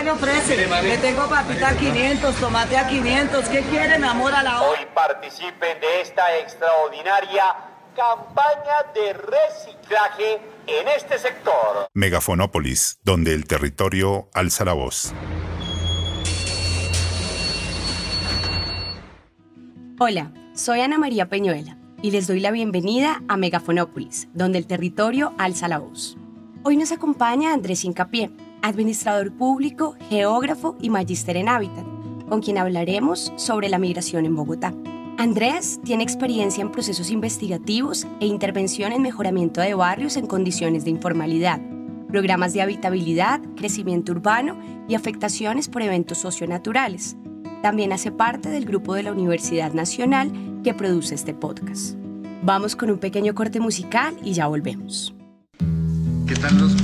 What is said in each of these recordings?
qué le ofrece? Le tengo papita a 500, tomate a 500. ¿Qué quiere, mi amor, a la hora? Hoy participen de esta extraordinaria campaña de reciclaje en este sector. Megafonópolis, donde el territorio alza la voz. Hola, soy Ana María Peñuela y les doy la bienvenida a Megafonópolis, donde el territorio alza la voz. Hoy nos acompaña Andrés Incapié, administrador público, geógrafo y magíster en hábitat, con quien hablaremos sobre la migración en Bogotá. Andrés tiene experiencia en procesos investigativos e intervención en mejoramiento de barrios en condiciones de informalidad, programas de habitabilidad, crecimiento urbano y afectaciones por eventos socionaturales. También hace parte del grupo de la Universidad Nacional que produce este podcast. Vamos con un pequeño corte musical y ya volvemos. ¿Qué tal los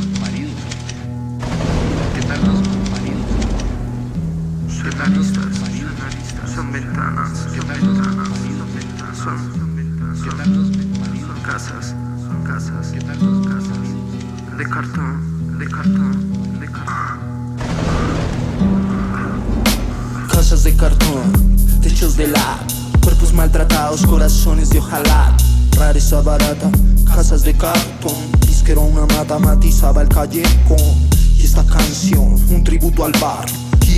Son ventanas. Son, ¿qué tal los maridos? Son casas, son casas. De cartón, de cartón, de cartón. Casas de cartón, techos de la, cuerpos maltratados, corazones de ojalá, rareza barata, casas de cartón, disquero una mata matizaba el callejón. Y esta canción, un tributo al bar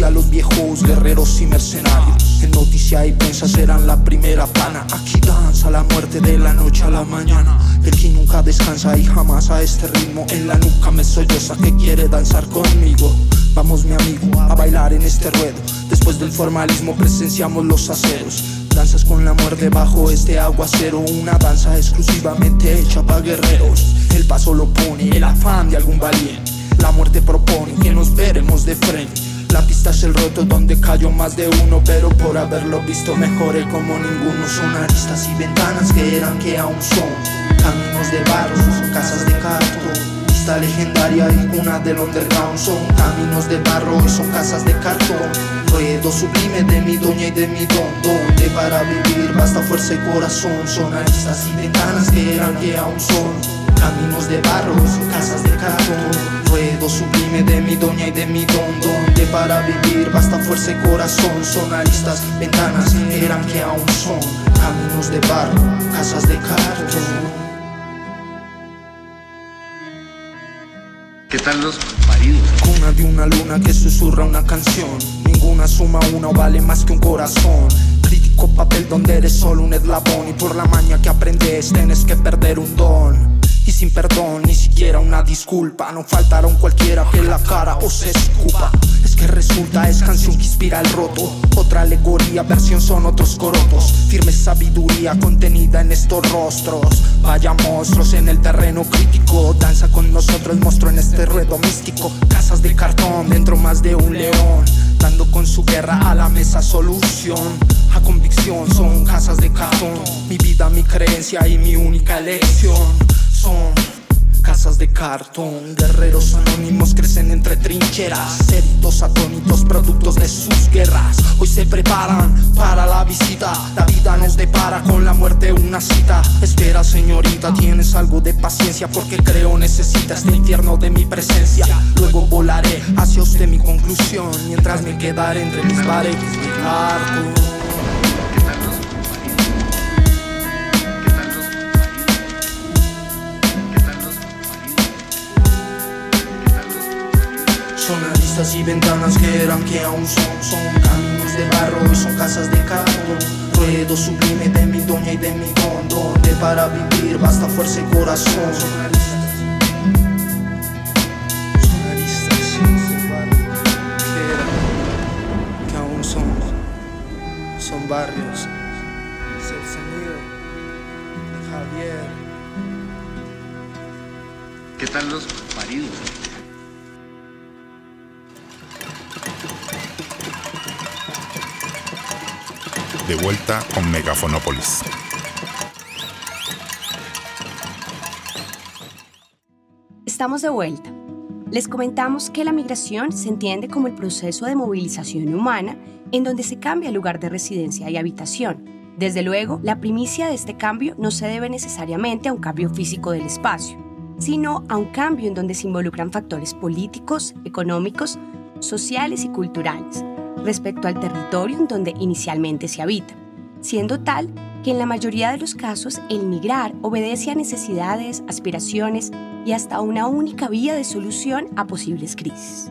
a los viejos guerreros y mercenarios. En noticia y prensa serán la primera plana. Aquí danza la muerte de la noche a la mañana. El que nunca descansa y jamás a este ritmo. En la nuca me solloza que quiere danzar conmigo. Vamos mi amigo a bailar en este ruedo. Después del formalismo presenciamos los aceros. Danzas con la muerte bajo este aguacero. Una danza exclusivamente hecha para guerreros. El paso lo pone el afán de algún valiente. La muerte propone que nos veremos de frente. La pista es el roto donde cayó más de uno, pero por haberlo visto mejoré como ninguno. Son aristas y ventanas que eran que aún son. Caminos de barro, casas de cartón. Pista legendaria y cuna del underground. Son caminos de barro y son casas de cartón. Ruedo sublime de mi doña y de mi don. Donde para vivir basta fuerza y corazón. Son aristas y ventanas que eran que aún son. Caminos de barro, son casas de cartón Ruedo sublime de mi doña y de mi don Donde para vivir basta fuerza y corazón Son aristas, ventanas, eran que aún son Caminos de barro, casas de cartón ¿Qué tal los maridos? Cuna de una luna que susurra una canción Ninguna suma una vale más que un corazón Crítico papel donde eres solo un eslabón Y por la maña que aprendes tienes que perder un don y sin perdón, ni siquiera una disculpa. No faltaron cualquiera que la cara o se escupa. Que resulta, es canción que inspira el roto. Otra alegoría, versión son otros corotos. Firme sabiduría contenida en estos rostros. Vaya monstruos en el terreno crítico. Danza con nosotros, monstruo en este ruedo místico. Casas de cartón, dentro más de un león. Dando con su guerra a la mesa solución. A convicción son casas de cartón. Mi vida, mi creencia y mi única elección son casas de cartón. Guerreros anónimos crecen entre trincheras. Ceritos atónitos, productos de sus guerras. Hoy se preparan para la visita. La vida nos depara con la muerte una cita. Espera, señorita, tienes algo de paciencia porque creo necesita este infierno de mi presencia. Luego volaré hacia usted mi conclusión mientras me quedaré entre mis paredes de cartón. Y ventanas que eran que aún son Son caminos de barro y son casas de cartón Ruedo sublime de mi doña y de mi don Donde para vivir basta fuerza y corazón. Son aristas Son aristas de que eran que aún son Son barrios. Es el sonido Javier. ¿Qué tal los maridos? De vuelta con Megafonópolis. Estamos de vuelta. Les comentamos que la migración se entiende como el proceso de movilización humana en donde se cambia el lugar de residencia y habitación. Desde luego, la primicia de este cambio no se debe necesariamente a un cambio físico del espacio, sino a un cambio en donde se involucran factores políticos, económicos, sociales y culturales respecto al territorio en donde inicialmente se habita, siendo tal que en la mayoría de los casos el migrar obedece a necesidades, aspiraciones y hasta una única vía de solución a posibles crisis.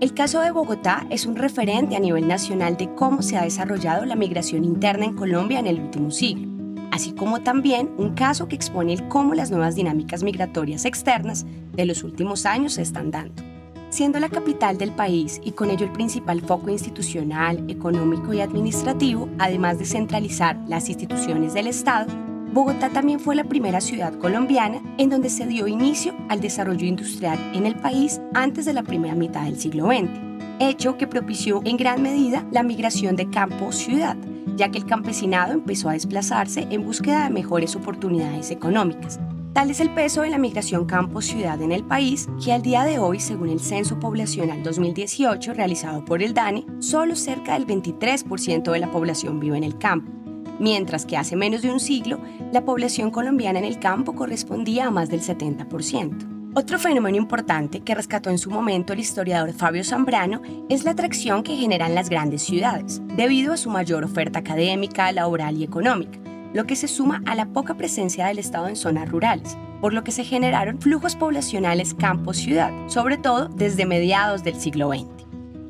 El caso de Bogotá es un referente a nivel nacional de cómo se ha desarrollado la migración interna en Colombia en el último siglo así como también un caso que expone cómo las nuevas dinámicas migratorias externas de los últimos años se están dando. Siendo la capital del país y con ello el principal foco institucional, económico y administrativo, además de centralizar las instituciones del Estado, Bogotá también fue la primera ciudad colombiana en donde se dio inicio al desarrollo industrial en el país antes de la primera mitad del siglo XX, hecho que propició en gran medida la migración de campo-ciudad, ya que el campesinado empezó a desplazarse en búsqueda de mejores oportunidades económicas. Tal es el peso de la migración campo-ciudad en el país que al día de hoy, según el Censo Poblacional 2018 realizado por el DANE, solo cerca del 23% de la población vive en el campo, mientras que hace menos de un siglo la población colombiana en el campo correspondía a más del 70%. Otro fenómeno importante que rescató en su momento el historiador Fabio Zambrano es la atracción que generan las grandes ciudades, debido a su mayor oferta académica, laboral y económica, lo que se suma a la poca presencia del Estado en zonas rurales, por lo que se generaron flujos poblacionales campo-ciudad, sobre todo desde mediados del siglo XX.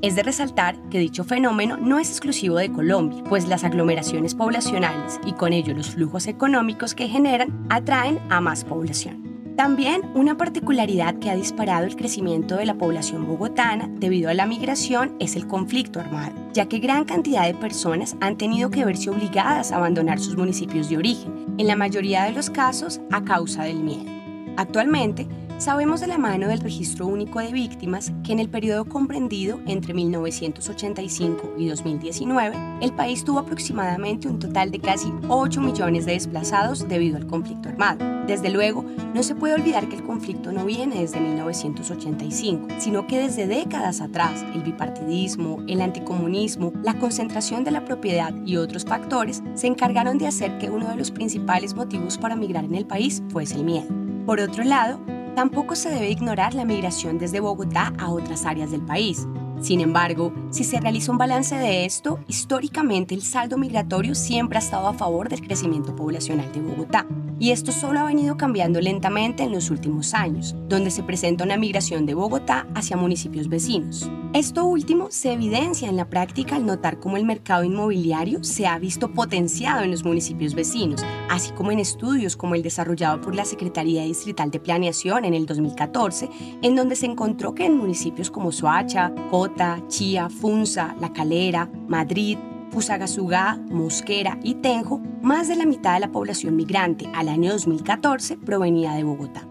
Es de resaltar que dicho fenómeno no es exclusivo de Colombia, pues las aglomeraciones poblacionales y con ello los flujos económicos que generan atraen a más población. También una particularidad que ha disparado el crecimiento de la población bogotana debido a la migración es el conflicto armado, ya que gran cantidad de personas han tenido que verse obligadas a abandonar sus municipios de origen, en la mayoría de los casos a causa del miedo. Actualmente, Sabemos de la mano del Registro Único de Víctimas que en el periodo comprendido entre 1985 y 2019, el país tuvo aproximadamente un total de casi 8 millones de desplazados debido al conflicto armado. Desde luego, no se puede olvidar que el conflicto no viene desde 1985, sino que desde décadas atrás el bipartidismo, el anticomunismo, la concentración de la propiedad y otros factores se encargaron de hacer que uno de los principales motivos para migrar en el país fuese el miedo. Por otro lado, Tampoco se debe ignorar la migración desde Bogotá a otras áreas del país. Sin embargo, si se realiza un balance de esto, históricamente el saldo migratorio siempre ha estado a favor del crecimiento poblacional de Bogotá y esto solo ha venido cambiando lentamente en los últimos años, donde se presenta una migración de Bogotá hacia municipios vecinos. Esto último se evidencia en la práctica al notar cómo el mercado inmobiliario se ha visto potenciado en los municipios vecinos, así como en estudios como el desarrollado por la Secretaría Distrital de Planeación en el 2014, en donde se encontró que en municipios como Soacha, Cota, Chía, Funza, La Calera, Madrid, Fusagasugá, Mosquera y Tenjo, más de la mitad de la población migrante al año 2014 provenía de Bogotá.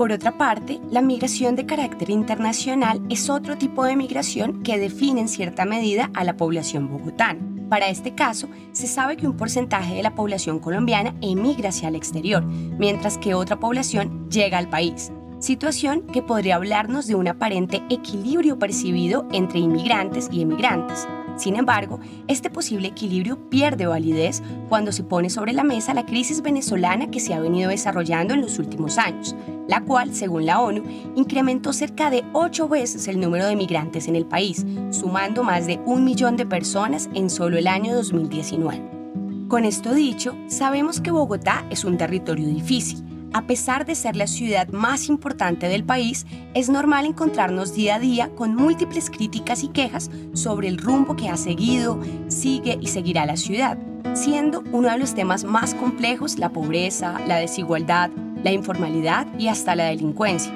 Por otra parte, la migración de carácter internacional es otro tipo de migración que define en cierta medida a la población bogotana. Para este caso, se sabe que un porcentaje de la población colombiana emigra hacia el exterior, mientras que otra población llega al país, situación que podría hablarnos de un aparente equilibrio percibido entre inmigrantes y emigrantes. Sin embargo, este posible equilibrio pierde validez cuando se pone sobre la mesa la crisis venezolana que se ha venido desarrollando en los últimos años, la cual, según la ONU, incrementó cerca de ocho veces el número de migrantes en el país, sumando más de un millón de personas en solo el año 2019. Con esto dicho, sabemos que Bogotá es un territorio difícil, a pesar de ser la ciudad más importante del país, es normal encontrarnos día a día con múltiples críticas y quejas sobre el rumbo que ha seguido, sigue y seguirá la ciudad, siendo uno de los temas más complejos la pobreza, la desigualdad, la informalidad y hasta la delincuencia.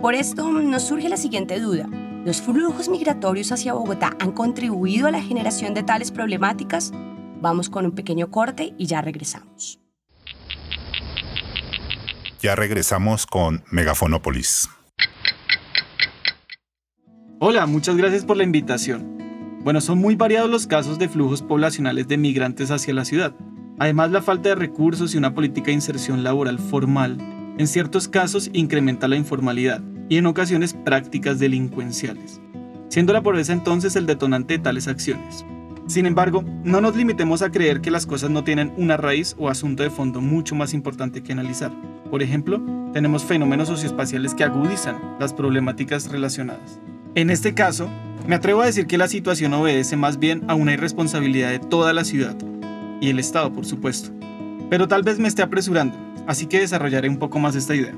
Por esto nos surge la siguiente duda. ¿Los flujos migratorios hacia Bogotá han contribuido a la generación de tales problemáticas? Vamos con un pequeño corte y ya regresamos. Ya regresamos con Megafonópolis. Hola, muchas gracias por la invitación. Bueno, son muy variados los casos de flujos poblacionales de migrantes hacia la ciudad. Además, la falta de recursos y una política de inserción laboral formal, en ciertos casos incrementa la informalidad y en ocasiones prácticas delincuenciales, siendo la pobreza entonces el detonante de tales acciones. Sin embargo, no nos limitemos a creer que las cosas no tienen una raíz o asunto de fondo mucho más importante que analizar. Por ejemplo, tenemos fenómenos socioespaciales que agudizan las problemáticas relacionadas. En este caso, Me atrevo a decir que la situación obedece más bien a una irresponsabilidad de toda la ciudad, y el Estado, por supuesto. Pero tal vez me esté apresurando, así que desarrollaré un poco más esta idea.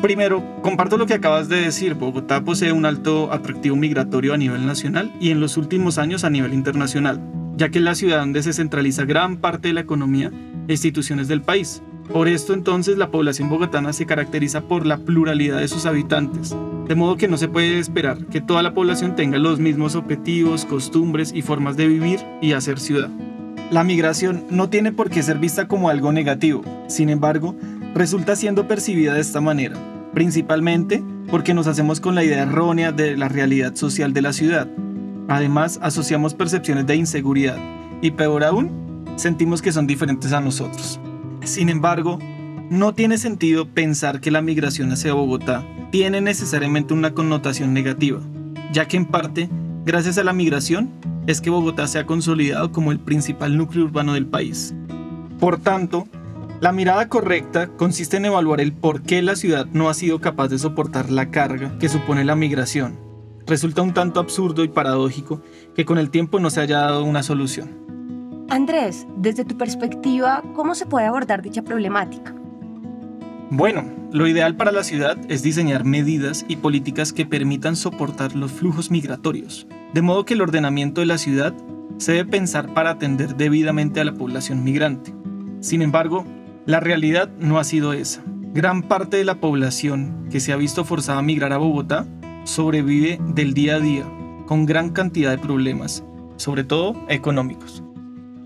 Primero, comparto lo que acabas de decir, Bogotá posee un alto atractivo migratorio a nivel nacional y en los últimos años a nivel internacional, ya que es la ciudad donde se centraliza gran parte de la economía e instituciones del país. Por esto entonces la población bogotana se caracteriza por la pluralidad de sus habitantes, de modo que no se puede esperar que toda la población tenga los mismos objetivos, costumbres y formas de vivir y hacer ciudad. La migración no tiene por qué ser vista como algo negativo, sin embargo, resulta siendo percibida de esta manera, principalmente porque nos hacemos con la idea errónea de la realidad social de la ciudad. Además, asociamos percepciones de inseguridad y peor aún, sentimos que son diferentes a nosotros. Sin embargo, no tiene sentido pensar que la migración hacia Bogotá tiene necesariamente una connotación negativa, ya que en parte, gracias a la migración, es que Bogotá se ha consolidado como el principal núcleo urbano del país. Por tanto, la mirada correcta consiste en evaluar el por qué la ciudad no ha sido capaz de soportar la carga que supone la migración. Resulta un tanto absurdo y paradójico que con el tiempo no se haya dado una solución. Andrés, desde tu perspectiva, ¿cómo se puede abordar dicha problemática? Bueno, lo ideal para la ciudad es diseñar medidas y políticas que permitan soportar los flujos migratorios, de modo que el ordenamiento de la ciudad se debe pensar para atender debidamente a la población migrante. Sin embargo, la realidad no ha sido esa. Gran parte de la población que se ha visto forzada a migrar a Bogotá sobrevive del día a día con gran cantidad de problemas, sobre todo económicos.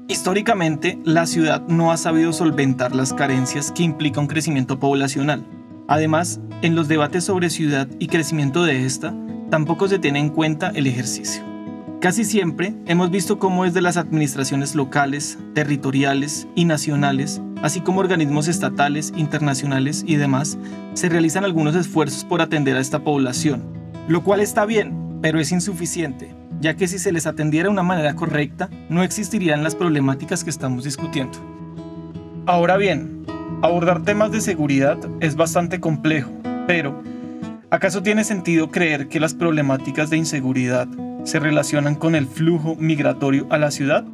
Históricamente, la ciudad no ha sabido solventar las carencias que implica un crecimiento poblacional. Además, en los debates sobre ciudad y crecimiento de esta, tampoco se tiene en cuenta el ejercicio. Casi siempre hemos visto cómo desde las administraciones locales, territoriales y nacionales, así como organismos estatales, internacionales y demás, se realizan algunos esfuerzos por atender a esta población, lo cual está bien, pero es insuficiente, ya que si se les atendiera de una manera correcta, no existirían las problemáticas que estamos discutiendo. Ahora bien, abordar temas de seguridad es bastante complejo, pero ¿acaso tiene sentido creer que las problemáticas de inseguridad se relacionan con el flujo migratorio a la ciudad?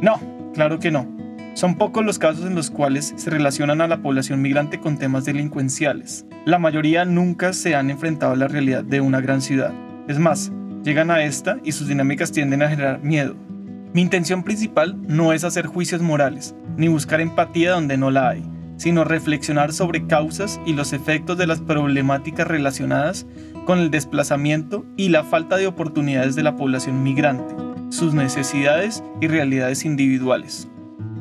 No, claro que no. Son pocos los casos en los cuales se relacionan a la población migrante con temas delincuenciales. La mayoría nunca se han enfrentado a la realidad de una gran ciudad. Es más, llegan a esta y sus dinámicas tienden a generar miedo. Mi intención principal no es hacer juicios morales, ni buscar empatía donde no la hay, sino reflexionar sobre causas y los efectos de las problemáticas relacionadas con el desplazamiento y la falta de oportunidades de la población migrante, sus necesidades y realidades individuales.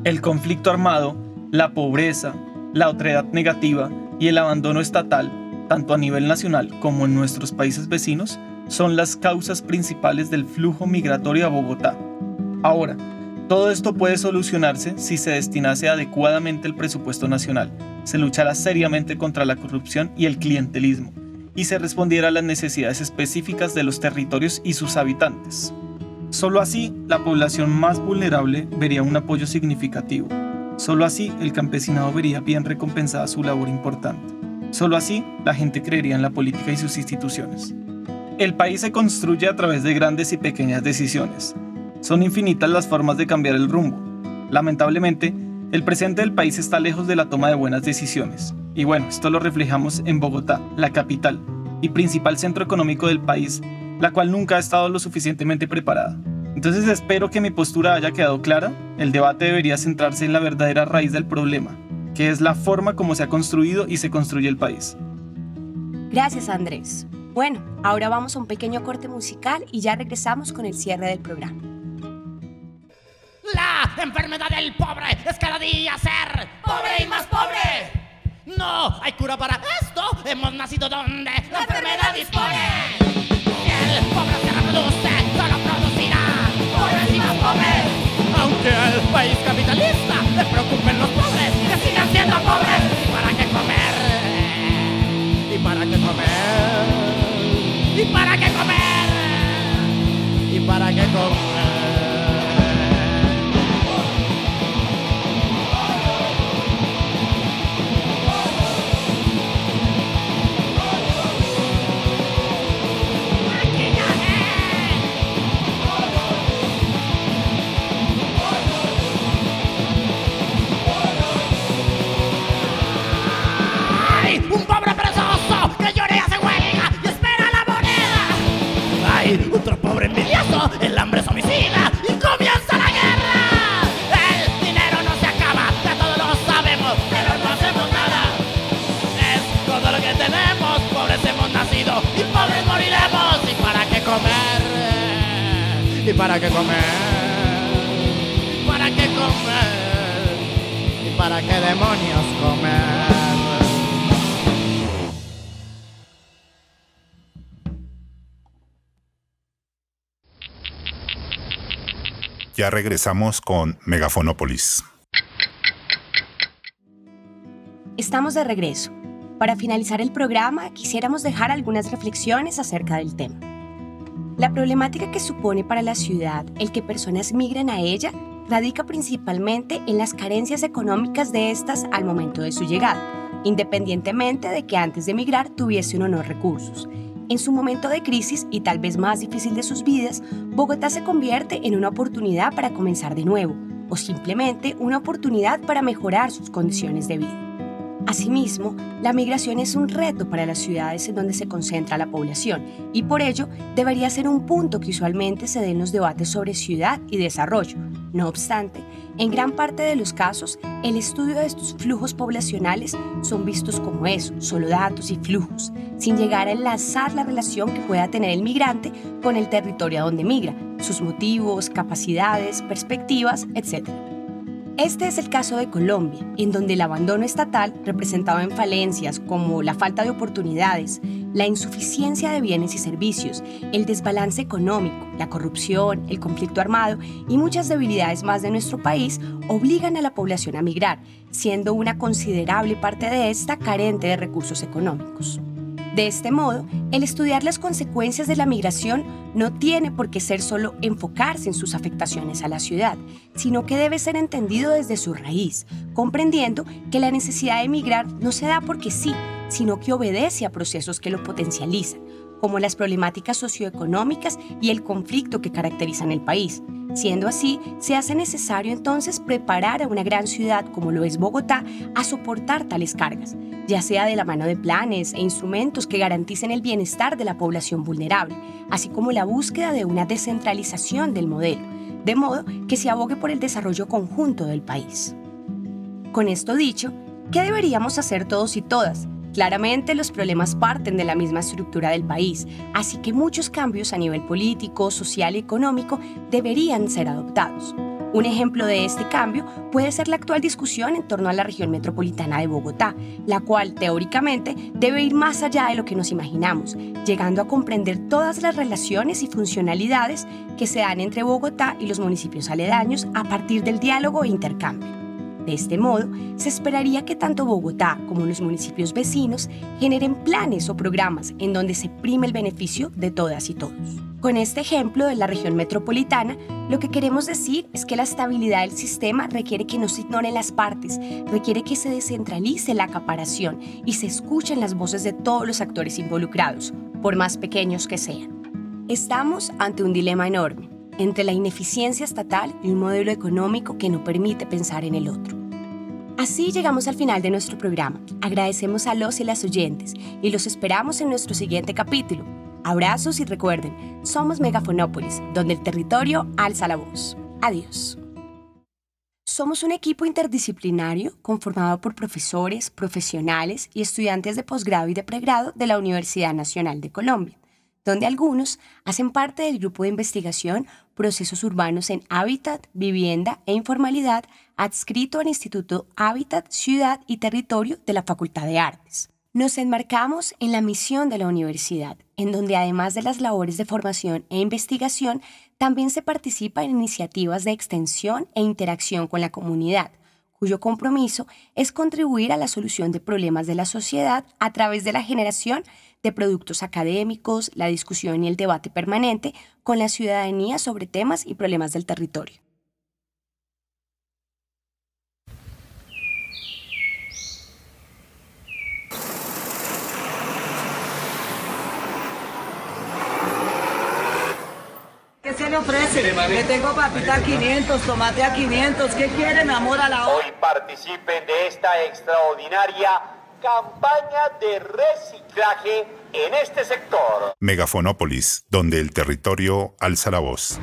El conflicto armado, la pobreza, la otredad negativa y el abandono estatal, tanto a nivel nacional como en nuestros países vecinos, son las causas principales del flujo migratorio a Bogotá. Ahora, todo esto puede solucionarse si se destinase adecuadamente el presupuesto nacional, se luchara seriamente contra la corrupción y el clientelismo, y se respondiera a las necesidades específicas de los territorios y sus habitantes. Solo así, la población más vulnerable vería un apoyo significativo. Solo así, el campesinado vería bien recompensada su labor importante. Solo así, la gente creería en la política y sus instituciones. El país se construye a través de grandes y pequeñas decisiones. Son infinitas las formas de cambiar el rumbo. Lamentablemente, el presente del país está lejos de la toma de buenas decisiones. Y bueno, esto lo reflejamos en Bogotá, la capital y principal centro económico del país, la cual nunca ha estado lo suficientemente preparada. Entonces espero que mi postura haya quedado clara. El debate debería centrarse en la verdadera raíz del problema, que es la forma como se ha construido y se construye el país. Gracias Andrés. Bueno, ahora vamos a un pequeño corte musical y ya regresamos con el cierre del programa. La enfermedad del pobre es cada día ser pobre y más pobre. No hay cura para esto. Hemos nacido donde la enfermedad dispone. el pobre se reproduce, solo producirá pobres y más pobres. Aunque al país capitalista le preocupen los pobres, para qué comer? ¿Para qué comer? ¿Y para qué demonios comer? Ya regresamos con Megafonópolis. Estamos de regreso. Para finalizar el programa, quisiéramos dejar algunas reflexiones acerca del tema. La problemática que supone para la ciudad el que personas migren a ella radica principalmente en las carencias económicas de estas al momento de su llegada, independientemente de que antes de emigrar tuviesen o no recursos. En su momento de crisis y tal vez más difícil de sus vidas, Bogotá se convierte en una oportunidad para comenzar de nuevo o simplemente una oportunidad para mejorar sus condiciones de vida. Asimismo, la migración es un reto para las ciudades en donde se concentra la población y por ello debería ser un punto que usualmente se den los debates sobre ciudad y desarrollo. No obstante, en gran parte de los casos, el estudio de estos flujos poblacionales son vistos como eso, solo datos y flujos, sin llegar a enlazar la relación que pueda tener el migrante con el territorio a donde migra, sus motivos, capacidades, perspectivas, etc. Este es el caso de Colombia, en donde el abandono estatal, representado en falencias como la falta de oportunidades, la insuficiencia de bienes y servicios, el desbalance económico, la corrupción, el conflicto armado y muchas debilidades más de nuestro país obligan a la población a migrar, siendo una considerable parte de esta carente de recursos económicos. De este modo, el estudiar las consecuencias de la migración no tiene por qué ser solo enfocarse en sus afectaciones a la ciudad, sino que debe ser entendido desde su raíz, comprendiendo que la necesidad de emigrar no se da porque sí, sino que obedece a procesos que lo potencializan, como las problemáticas socioeconómicas y el conflicto que caracterizan el país. Siendo así, se hace necesario entonces preparar a una gran ciudad como lo es Bogotá a soportar tales cargas, ya sea de la mano de planes e instrumentos que garanticen el bienestar de la población vulnerable, así como la búsqueda de una descentralización del modelo, de modo que se abogue por el desarrollo conjunto del país. Con esto dicho, ¿qué deberíamos hacer todos y todas? Claramente los problemas parten de la misma estructura del país, así que muchos cambios a nivel político, social y económico deberían ser adoptados. Un ejemplo de este cambio puede ser la actual discusión en torno a la región metropolitana de Bogotá, la cual teóricamente debe ir más allá de lo que nos imaginamos, llegando a comprender todas las relaciones y funcionalidades que se dan entre Bogotá y los municipios aledaños a partir del diálogo e intercambio. De este modo, se esperaría que tanto Bogotá como los municipios vecinos generen planes o programas en donde se prime el beneficio de todas y todos. Con este ejemplo de la región metropolitana, lo que queremos decir es que la estabilidad del sistema requiere que no se ignoren las partes, requiere que se descentralice la acaparación y se escuchen las voces de todos los actores involucrados, por más pequeños que sean. Estamos ante un dilema enorme entre la ineficiencia estatal y un modelo económico que no permite pensar en el otro. Así llegamos al final de nuestro programa. Agradecemos a los y las oyentes y los esperamos en nuestro siguiente capítulo. Abrazos y recuerden, somos Megafonópolis, donde el territorio alza la voz. Adiós. Somos un equipo interdisciplinario conformado por profesores, profesionales y estudiantes de posgrado y de pregrado de la Universidad Nacional de Colombia donde algunos hacen parte del grupo de investigación Procesos Urbanos en Hábitat, Vivienda e Informalidad adscrito al Instituto Hábitat, Ciudad y Territorio de la Facultad de Artes. Nos enmarcamos en la misión de la universidad, en donde además de las labores de formación e investigación, también se participa en iniciativas de extensión e interacción con la comunidad, cuyo compromiso es contribuir a la solución de problemas de la sociedad a través de la generación de productos académicos, la discusión y el debate permanente con la ciudadanía sobre temas y problemas del territorio. ¿Qué se le ofrece? Le tengo papita a 500, tomate a 500. ¿Qué quiere, mi amor, a la hora? Hoy participen de esta extraordinaria campaña de reciclaje en este sector. Megafonópolis, donde el territorio alza la voz.